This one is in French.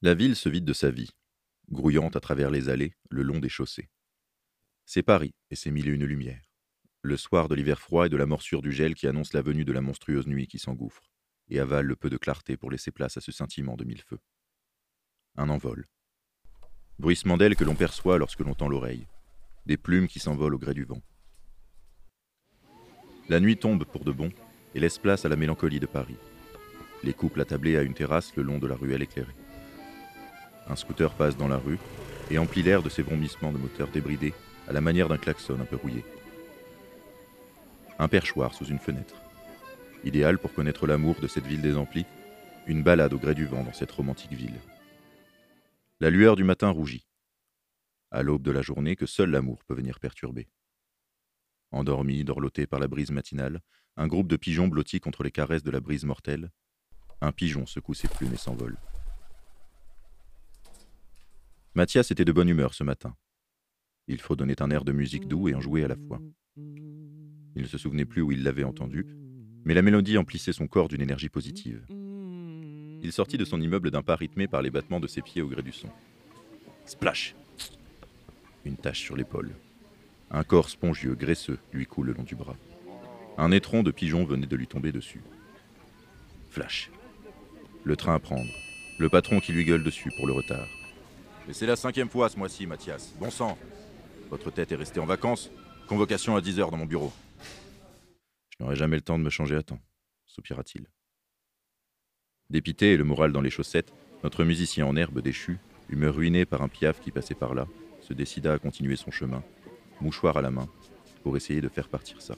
La ville se vide de sa vie, grouillante à travers les allées, le long des chaussées. C'est Paris et ses mille et une lumières. Le soir de l'hiver froid et de la morsure du gel qui annonce la venue de la monstrueuse nuit qui s'engouffre et avale le peu de clarté pour laisser place à ce scintillement de mille feux. Un envol. Bruissement d'ailes que l'on perçoit lorsque l'on tend l'oreille. Des plumes qui s'envolent au gré du vent. La nuit tombe pour de bon et laisse place à la mélancolie de Paris. Les couples attablés à une terrasse le long de la ruelle éclairée. Un scooter passe dans la rue et emplit l'air de ses vomissements de moteur débridés à la manière d'un klaxon un peu rouillé. Un perchoir sous une fenêtre. Idéal pour connaître l'amour de cette ville désemplie, une balade au gré du vent dans cette romantique ville. La lueur du matin rougit. À l'aube de la journée que seul l'amour peut venir perturber. Endormi, dorloté par la brise matinale, un groupe de pigeons blottis contre les caresses de la brise mortelle, un pigeon secoue ses plumes et s'envole. Mathias était de bonne humeur ce matin. Il donner un air de musique doux et en jouer à la fois. Il ne se souvenait plus où il l'avait entendu, mais la mélodie emplissait son corps d'une énergie positive. Il sortit de son immeuble d'un pas rythmé par les battements de ses pieds au gré du son. Splash Une tache sur l'épaule. Un corps spongieux, graisseux, lui coule le long du bras. Un étron de pigeon venait de lui tomber dessus. Flash. Le train à prendre. Le patron qui lui gueule dessus pour le retard. Mais c'est la cinquième fois ce mois-ci, Mathias. Bon sang. Votre tête est restée en vacances. Convocation à 10 heures dans mon bureau. Je n'aurai jamais le temps de me changer à temps, soupira-t-il. Dépité et le moral dans les chaussettes, notre musicien en herbe déchu, humeur ruinée par un piaf qui passait par là, se décida à continuer son chemin, mouchoir à la main, pour essayer de faire partir ça.